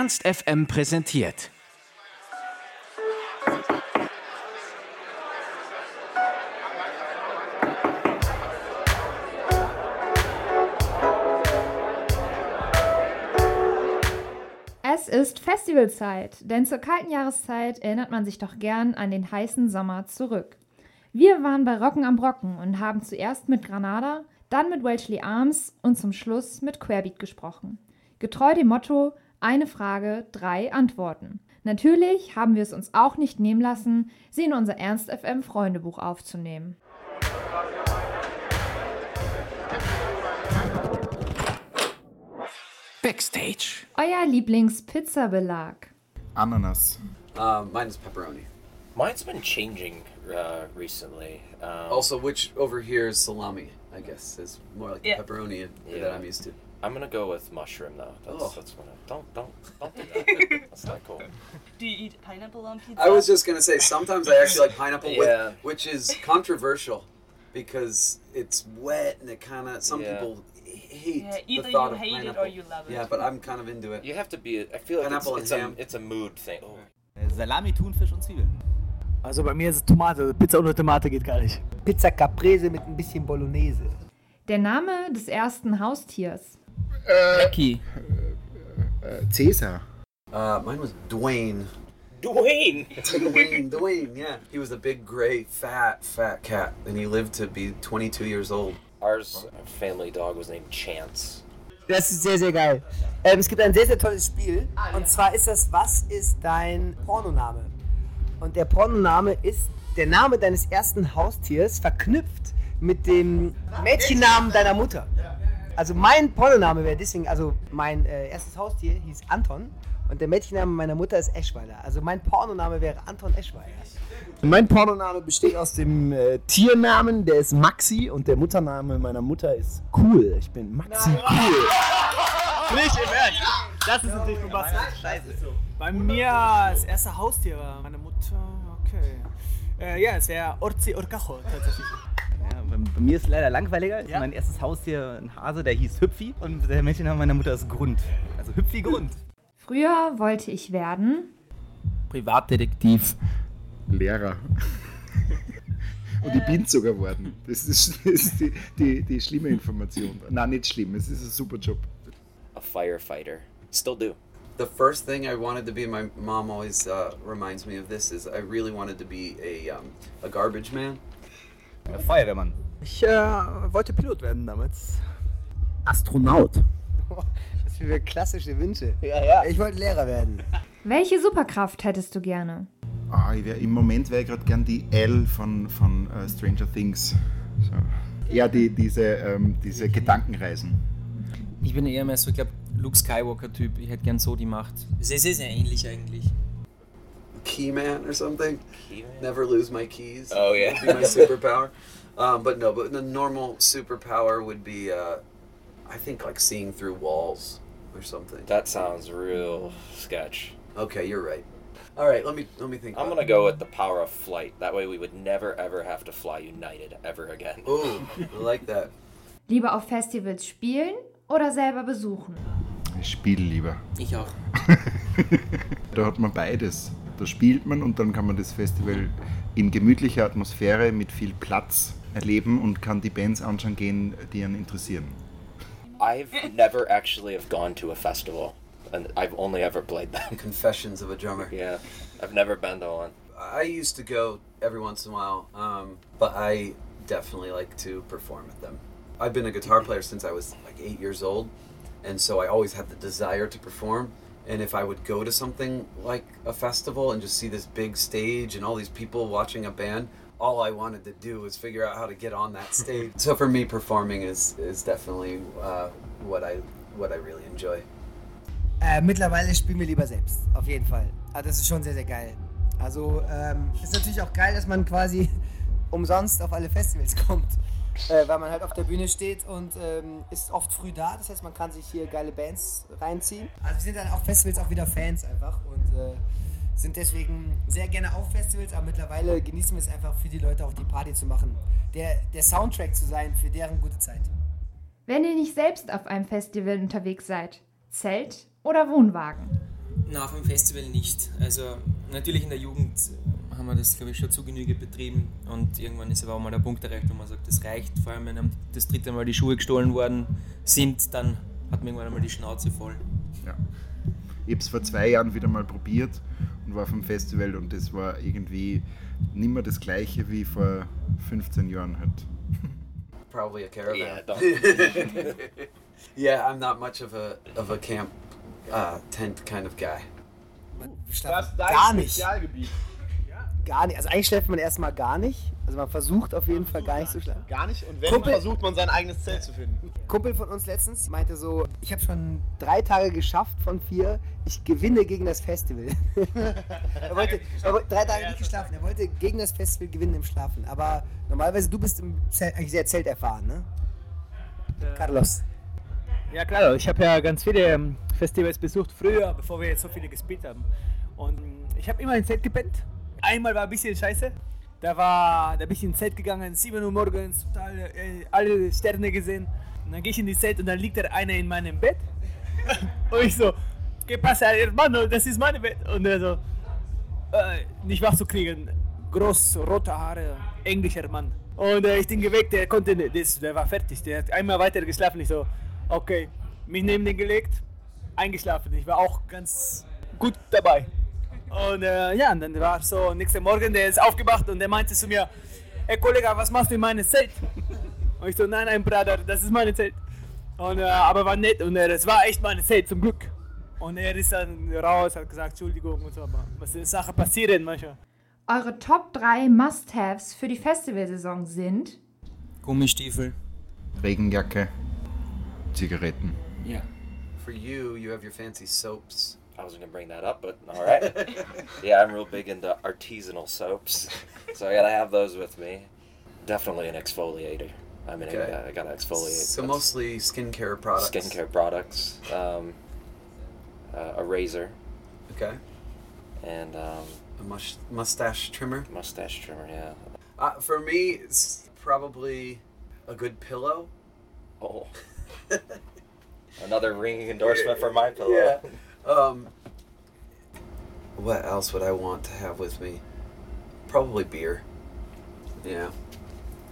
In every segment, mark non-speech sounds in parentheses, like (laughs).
Ernst FM präsentiert. Es ist Festivalzeit, denn zur kalten Jahreszeit erinnert man sich doch gern an den heißen Sommer zurück. Wir waren bei Rocken am Brocken und haben zuerst mit Granada, dann mit Welchley Arms und zum Schluss mit Querbeat gesprochen. Getreu dem Motto eine Frage, drei Antworten. Natürlich haben wir es uns auch nicht nehmen lassen, sie in unser Ernst FM Freundebuch aufzunehmen. Backstage. Euer Lieblings-Pizzabelag. Ananas. Uh, mine is pepperoni. Mine's been changing uh, recently. Um, Also, which over here is salami, I guess, is more like Yeah. the pepperoni Yeah. that I'm used to. I'm gonna go with mushroom though. That's, Oh. that's what I, don't don't don't do that. (laughs) that's not cool. Do you eat pineapple on pizza? I was just gonna say sometimes I actually like pineapple, Yeah. with, which is controversial because it's wet and it kind of some Yeah. people hate Yeah, the either thought you of hate it or you love it. Yeah, but I'm kind of into it. You have to be. I feel like it's, Pineapple and it's a ham. it's a mood thing. Oh. Salami, Thunfisch und Zwiebeln. Also bei mir ist es Tomate. Pizza ohne Tomate geht gar nicht. Pizza Caprese mit ein bisschen Bolognese. Der Name des ersten Haustiers. Uh, Becky. Uh, uh, Cäsar. Uh, mine was Dwayne. Dwayne. (laughs) Dwayne, Dwayne, yeah. He was a big, gray, fat, fat cat, and he lived to be 22 years old. Ours family dog was named Chance. Das ist sehr, sehr geil. Ähm, es gibt ein sehr, sehr tolles Spiel. Und zwar ist das, was ist dein Pornoname? Und der Pornoname ist der Name deines ersten Haustiers verknüpft mit dem Mädchennamen deiner Mutter. Also mein Pornoname wäre deswegen, also mein äh, erstes Haustier hieß Anton und der Mädchenname meiner Mutter ist Eschweiler. Also mein Pornoname wäre Anton Eschweiler. Mein Pornoname besteht aus dem äh, Tiernamen, der ist Maxi und der Muttername meiner Mutter ist Cool. Ich bin Maxi Cool. Nicht im Ernst. Das ist natürlich bombastisch. Scheiße. Bei mir das erste Haustier war meine Mutter, okay. Äh, ja, es wäre Orzi Orcajo tatsächlich. Ja, bei, bei mir ist es leider langweiliger. Mein erstes Haustier, ein Hase, der hieß Hüpfi. Und der Mädchenname meiner Mutter ist Grund. Also Hüpfi Grund. Früher wollte ich werden. Privatdetektiv. Lehrer. (laughs) Und ich bin sogar geworden. Das ist, das ist die, die, die schlimme Information. Nein, nicht schlimm. Es ist ein super Job. A firefighter. Still do. The first thing I wanted to be, my mom always uh, reminds me of this, is I really wanted to be a, um, a garbage man. Feuerwehrmann. Ich äh, wollte Pilot werden damals. Astronaut. (laughs) Das sind für klassische Wünsche. Ja, ja. Ich wollte Lehrer werden. Welche Superkraft hättest du gerne? Ah, ich wär, Im Moment wäre ich gerade gern die L von, von äh, Stranger Things. So. Ja, die, diese, ähm, diese Gedankenreisen. Ich bin eher mehr so, ich glaube, Luke Skywalker-Typ. Ich hätte gern so die Macht. Sehr, sehr, sehr ähnlich eigentlich. Keyman or something. Keyman? Never lose my keys. Oh, yeah. Would be my superpower. (laughs) um, but no, but the normal superpower would be, uh, I think, like seeing through walls or something. That sounds real sketch. Okay, you're right. All right, let me let me think. I'm about gonna go with the power of flight. That way we would never ever have to fly United ever again. it. Ooh, I like that. Lieber auf Festivals spielen oder selber besuchen? Ich spiele lieber. Ich auch. (laughs) Da hat man beides. Da spielt man und dann kann man das Festival in gemütlicher Atmosphäre mit viel Platz erleben und kann die Bands anschauen gehen, die einen interessieren. I've never actually have gone to a festival, and I've only ever played them. Confessions of a drummer. yeah, I've never been to one. I used to go every once in a while, um, but I definitely like to perform at them. I've been a guitar player since I was like eight years old, and so I always had the desire to perform. And if I would go to something like a festival and just see this big stage and all these people watching a band, all I wanted to do was figure out how to get on that stage. (laughs) so for me, performing is is definitely uh, what I what I really enjoy. Äh, mittlerweile spielen wir lieber selbst, auf jeden Fall. Also das ist schon sehr, sehr geil. Also ähm, ist natürlich auch geil, dass man quasi (laughs) umsonst auf alle Festivals kommt. Äh, weil man halt auf der Bühne steht und ähm, ist oft früh da. Das heißt, man kann sich hier geile Bands reinziehen. Also wir sind dann auf Festivals auch wieder Fans einfach und äh, sind deswegen sehr gerne auf Festivals, aber mittlerweile genießen wir es einfach für die Leute auch die Party zu machen. Der, der Soundtrack zu sein für deren gute Zeit. Wenn ihr nicht selbst auf einem Festival unterwegs seid, Zelt oder Wohnwagen? Nach dem Festival nicht. Also natürlich in der Jugend haben wir das, glaube ich, schon zu Genüge betrieben und irgendwann ist aber auch mal der Punkt erreicht, wo man sagt, das reicht. Vor allem, wenn einem das dritte Mal die Schuhe gestohlen worden sind, dann hat man irgendwann einmal die Schnauze voll. Ja. Ich habe es vor zwei Jahren wieder mal probiert und war vom Festival und das war irgendwie nicht mehr das gleiche wie vor 15 Jahren halt. Probably a caravan. Yeah, don't. (laughs) yeah, I'm not much of a of a camp uh, tent kind of guy. Wir schlafen gar nicht. Gar nicht. Also eigentlich schläft man erstmal gar nicht. Also man versucht auf jeden Fall gar nicht zu schlafen. Gar nicht. Und wenn, Kumpel- versucht man sein eigenes Zelt zu finden. Kumpel von uns letztens meinte so, ich habe schon drei Tage geschafft von vier, ich gewinne gegen das Festival. (laughs) er wollte er drei Tage nicht geschlafen, er wollte gegen das Festival gewinnen im Schlafen. Aber normalerweise, du bist im Zelt, eigentlich sehr zelterfahren, ne? Carlos. Ja klar, ich habe ja ganz viele ähm, Festivals besucht früher, bevor wir jetzt so viele gespielt haben. Und ich habe immer im Zelt gepennt. Einmal war ein bisschen scheiße. Da war, da bin ich ins Zelt gegangen, 7 Uhr morgens, total äh, alle Sterne gesehen. Und dann gehe ich in die Zelt und dann liegt da einer in meinem Bett. (laughs) und ich so, ¿qué pasa, hermano? Das ist mein Bett. Und er so, äh, nicht wach zu kriegen. Groß, rote Haare, englischer Mann. Und äh, ich den geweckt, der konnte, nicht- das, der war fertig. Der hat einmal weiter geschlafen. Ich so, okay, mich neben den gelegt, eingeschlafen. Ich war auch ganz gut dabei. Und äh, ja, und dann war so, nächsten Morgen, der ist aufgewacht und der meinte zu mir, ey Kollege, was machst du in meinem Zelt? Und ich so, nein, nein, Bruder, das ist meine Zelt. Und, äh, aber war nett und äh, das war echt meine Zelt, zum Glück. Und er ist dann raus, hat gesagt, Entschuldigung und so, aber was ist Sache passieren manchmal. Eure Top 3 Must-Haves für die Festivalsaison sind Gummistiefel. Regenjacke, Zigaretten. Ja. For you, you have your fancy soaps. I wasn't gonna bring that up, but all right. (laughs) yeah, I'm real big into artisanal soaps, so I gotta have those with me. Definitely an exfoliator. I mean, Okay. I, I gotta exfoliate. So That's mostly skincare products. skincare products, um, uh, a razor, Okay. and um, A mush- mustache trimmer. mustache trimmer. Yeah. Uh, for me, it's probably a good pillow. Oh. (laughs) Another ringing endorsement for my pillow. Yeah. Um, what else would I want to have with me? Probably beer. Yeah.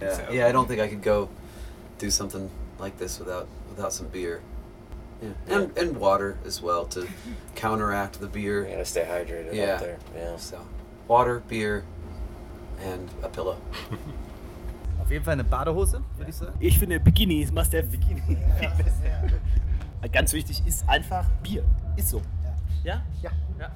Yeah. So- yeah. I don't think I could go do something like this without without some beer. Yeah. And and water as well to (laughs) counteract the You beer. gotta stay hydrated Yeah. out there. Yeah. So, water, beer, and a pillow. (laughs) Auf jeden Fall eine Badehose, würde ich sagen. Ich finde, Bikini ist must have Bikini. (laughs) Ganz wichtig ist einfach Bier. Ist so. Ja? Ja. Ja.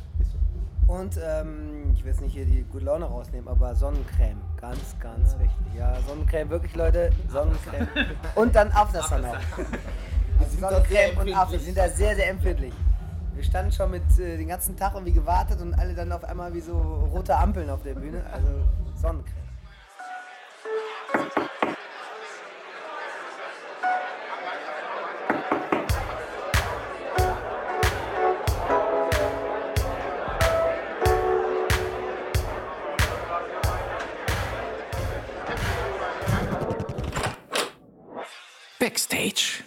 Und ähm, ich will jetzt nicht hier die gute Laune rausnehmen, aber Sonnencreme, ganz, ganz wichtig. Ja, Sonnencreme, wirklich Leute, Sonnencreme. Und dann Aftersun noch. Also Sonnencreme und Aftersun sind da sehr, sehr empfindlich. Wir standen schon mit äh, den ganzen Tag irgendwie gewartet und alle dann auf einmal wie so rote Ampeln auf der Bühne. Also Sonnencreme. Backstage.